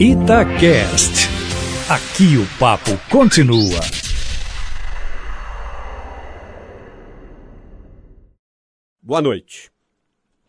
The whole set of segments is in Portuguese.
Itacast. Aqui o papo continua. Boa noite.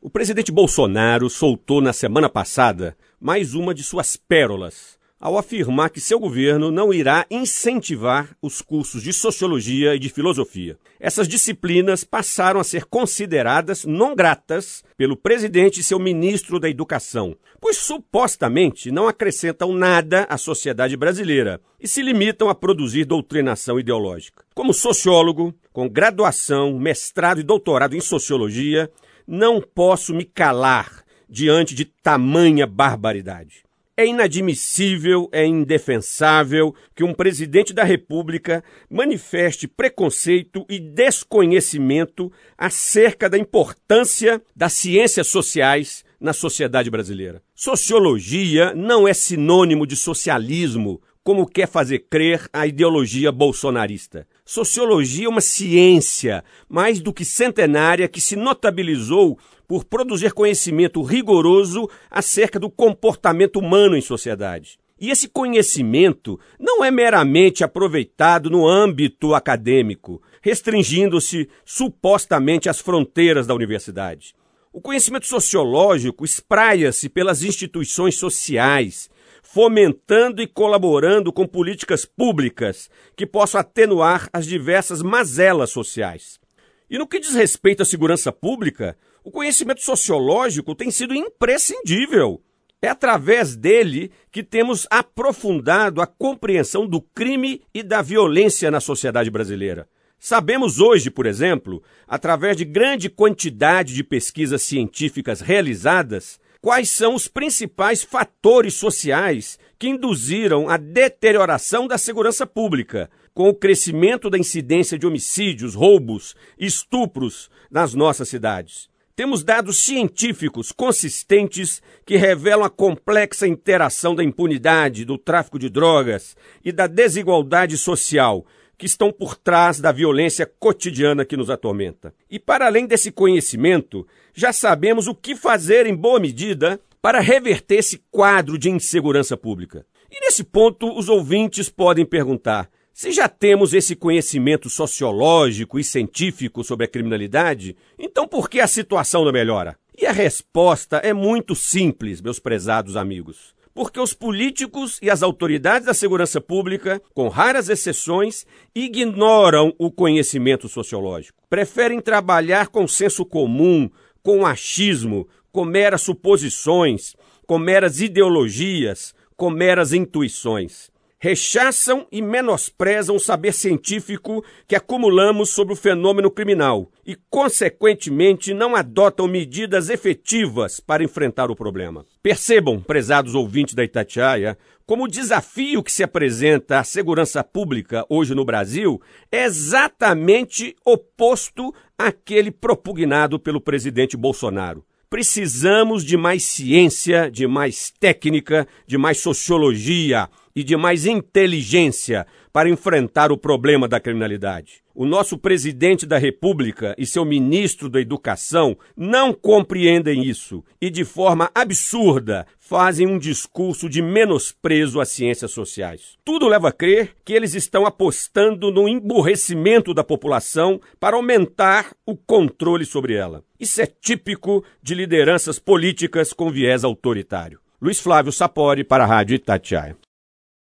O presidente Bolsonaro soltou na semana passada mais uma de suas pérolas ao afirmar que seu governo não irá incentivar os cursos de sociologia e de filosofia. Essas disciplinas passaram a ser consideradas não gratas pelo presidente e seu ministro da Educação, pois supostamente não acrescentam nada à sociedade brasileira e se limitam a produzir doutrinação ideológica. Como sociólogo, com graduação, mestrado e doutorado em sociologia, não posso me calar diante de tamanha barbaridade. É inadmissível, é indefensável que um presidente da República manifeste preconceito e desconhecimento acerca da importância das ciências sociais na sociedade brasileira. Sociologia não é sinônimo de socialismo, como quer fazer crer a ideologia bolsonarista. Sociologia é uma ciência mais do que centenária que se notabilizou por produzir conhecimento rigoroso acerca do comportamento humano em sociedade. E esse conhecimento não é meramente aproveitado no âmbito acadêmico, restringindo-se supostamente às fronteiras da universidade. O conhecimento sociológico espraia-se pelas instituições sociais, fomentando e colaborando com políticas públicas que possam atenuar as diversas mazelas sociais. E no que diz respeito à segurança pública, o conhecimento sociológico tem sido imprescindível. É através dele que temos aprofundado a compreensão do crime e da violência na sociedade brasileira. Sabemos hoje, por exemplo, através de grande quantidade de pesquisas científicas realizadas, quais são os principais fatores sociais que induziram a deterioração da segurança pública, com o crescimento da incidência de homicídios, roubos, estupros nas nossas cidades. Temos dados científicos consistentes que revelam a complexa interação da impunidade, do tráfico de drogas e da desigualdade social que estão por trás da violência cotidiana que nos atormenta. E para além desse conhecimento, já sabemos o que fazer em boa medida para reverter esse quadro de insegurança pública. E nesse ponto, os ouvintes podem perguntar: se já temos esse conhecimento sociológico e científico sobre a criminalidade, então por que a situação não melhora? E a resposta é muito simples, meus prezados amigos. Porque os políticos e as autoridades da segurança pública, com raras exceções, ignoram o conhecimento sociológico. Preferem trabalhar com senso comum, com achismo, com meras suposições, com meras ideologias, com meras intuições rechaçam e menosprezam o saber científico que acumulamos sobre o fenômeno criminal e, consequentemente, não adotam medidas efetivas para enfrentar o problema. Percebam, prezados ouvintes da Itatiaia, como o desafio que se apresenta à segurança pública hoje no Brasil é exatamente oposto àquele propugnado pelo presidente Bolsonaro. Precisamos de mais ciência, de mais técnica, de mais sociologia e de mais inteligência para enfrentar o problema da criminalidade. O nosso presidente da República e seu ministro da Educação não compreendem isso e, de forma absurda, fazem um discurso de menosprezo às ciências sociais. Tudo leva a crer que eles estão apostando no emburrecimento da população para aumentar o controle sobre ela. Isso é típico de lideranças políticas com viés autoritário. Luiz Flávio Sapori para a Rádio Itatiaia.